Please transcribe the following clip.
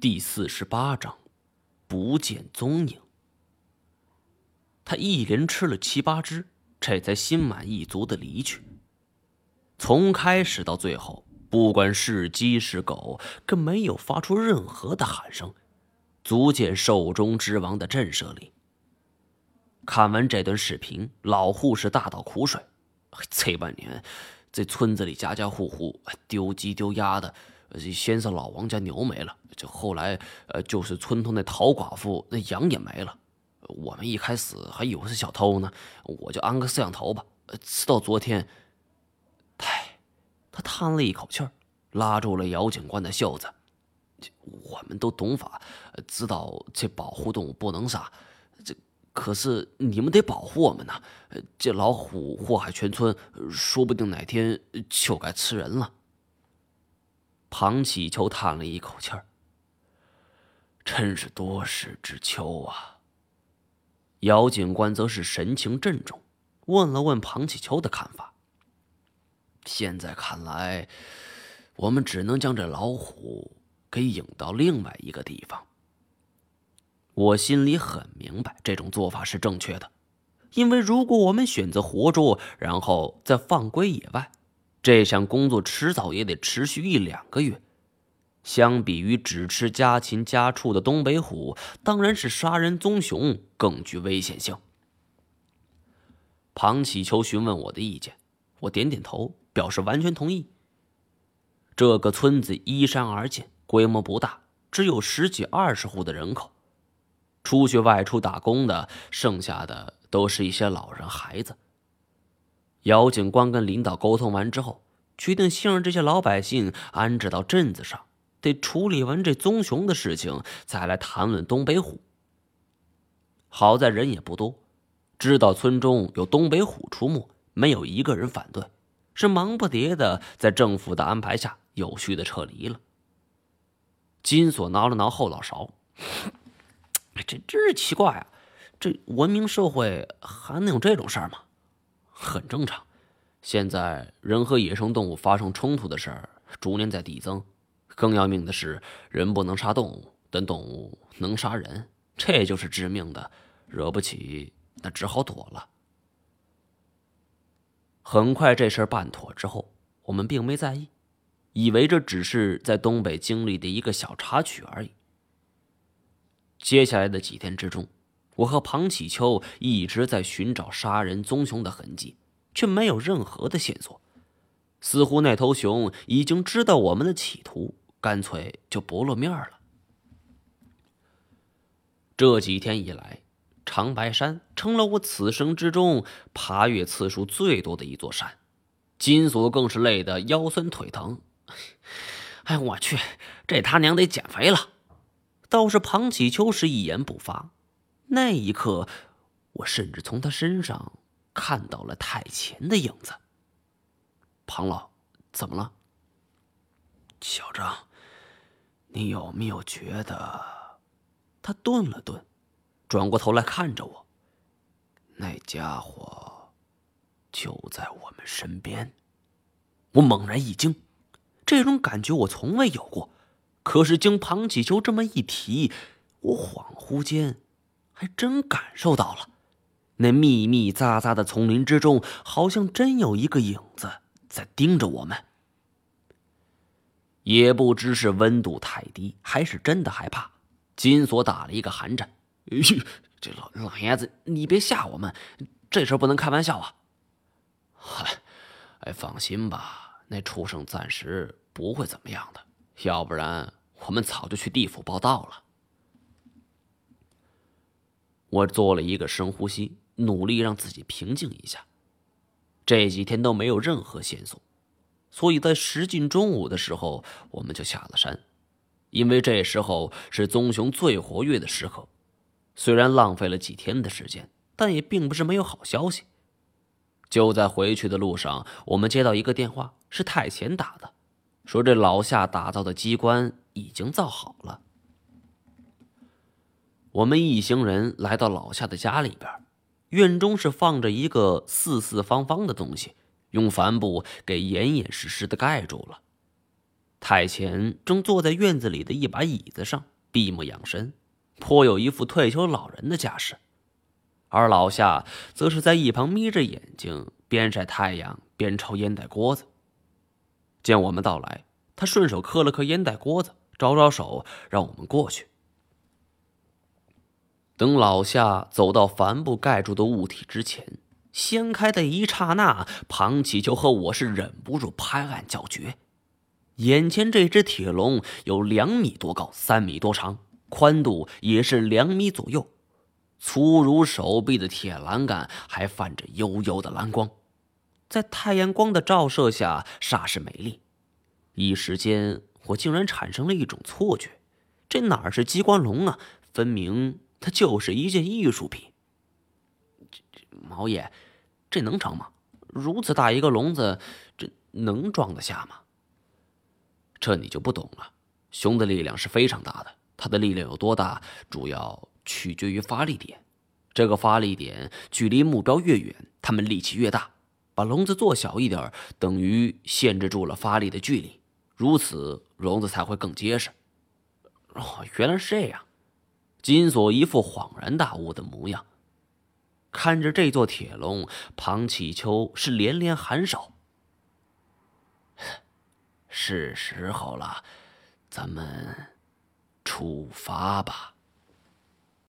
第四十八章，不见踪影。他一连吃了七八只，这才心满意足的离去。从开始到最后，不管是鸡是狗，更没有发出任何的喊声，足见兽中之王的震慑力。看完这段视频，老护士大倒苦水：这半年，这村子里家家户户丢鸡丢鸭的。先是老王家牛没了，这后来，呃，就是村头那陶寡妇那羊也没了。我们一开始还以为是小偷呢，我就安个摄像头吧。直到昨天，唉，他叹了一口气儿，拉住了姚警官的袖子。我们都懂法，知道这保护动物不能杀，这可是你们得保护我们呐。这老虎祸害全村，说不定哪天就该吃人了。庞启秋叹了一口气儿：“真是多事之秋啊。”姚警官则是神情郑重，问了问庞启秋的看法。现在看来，我们只能将这老虎给引到另外一个地方。我心里很明白，这种做法是正确的，因为如果我们选择活捉，然后再放归野外。这项工作迟早也得持续一两个月，相比于只吃家禽家畜的东北虎，当然是杀人棕熊更具危险性。庞启秋询问我的意见，我点点头，表示完全同意。这个村子依山而建，规模不大，只有十几二十户的人口，出去外出打工的，剩下的都是一些老人孩子。姚警官跟领导沟通完之后，决定先让这些老百姓安置到镇子上，得处理完这棕熊的事情，再来谈论东北虎。好在人也不多，知道村中有东北虎出没，没有一个人反对，是忙不迭的在政府的安排下有序的撤离了。金锁挠了挠后脑勺，这真是奇怪啊！这文明社会还能有这种事儿吗？很正常，现在人和野生动物发生冲突的事儿逐年在递增。更要命的是，人不能杀动物，但动物能杀人，这就是致命的。惹不起，那只好躲了。很快，这事儿办妥之后，我们并没在意，以为这只是在东北经历的一个小插曲而已。接下来的几天之中。我和庞启秋一直在寻找杀人棕熊的痕迹，却没有任何的线索。似乎那头熊已经知道我们的企图，干脆就不露面了。这几天以来，长白山成了我此生之中爬越次数最多的一座山，金锁更是累得腰酸腿疼。哎，我去，这他娘得减肥了！倒是庞启秋是一言不发。那一刻，我甚至从他身上看到了太前的影子。庞老，怎么了？小张，你有没有觉得？他顿了顿，转过头来看着我。那家伙就在我们身边。我猛然一惊，这种感觉我从未有过。可是经庞启秋这么一提，我恍惚间。还真感受到了，那密密匝匝的丛林之中，好像真有一个影子在盯着我们。也不知是温度太低，还是真的害怕，金锁打了一个寒颤。这老老爷子，你别吓我们，这事不能开玩笑啊！嗨，哎，放心吧，那畜生暂时不会怎么样的，要不然我们早就去地府报道了。我做了一个深呼吸，努力让自己平静一下。这几天都没有任何线索，所以在时近中午的时候，我们就下了山。因为这时候是棕熊最活跃的时刻。虽然浪费了几天的时间，但也并不是没有好消息。就在回去的路上，我们接到一个电话，是太前打的，说这老夏打造的机关已经造好了。我们一行人来到老夏的家里边，院中是放着一个四四方方的东西，用帆布给严严实实的盖住了。太前正坐在院子里的一把椅子上闭目养神，颇有一副退休老人的架势。而老夏则是在一旁眯着眼睛，边晒太阳边抽烟袋锅子。见我们到来，他顺手磕了磕烟袋锅子，招招手让我们过去。等老夏走到帆布盖住的物体之前，掀开的一刹那，庞启秋和我是忍不住拍案叫绝。眼前这只铁笼有两米多高，三米多长，宽度也是两米左右。粗如手臂的铁栏杆还泛着幽幽的蓝光，在太阳光的照射下煞是美丽。一时间，我竟然产生了一种错觉：这哪是机关笼啊？分明它就是一件艺术品。这这毛爷，这能成吗？如此大一个笼子，这能装得下吗？这你就不懂了。熊的力量是非常大的，它的力量有多大，主要……取决于发力点，这个发力点距离目标越远，他们力气越大。把笼子做小一点，等于限制住了发力的距离，如此笼子才会更结实。哦，原来是这样。金锁一副恍然大悟的模样，看着这座铁笼，庞启秋是连连颔首。是时候了，咱们出发吧。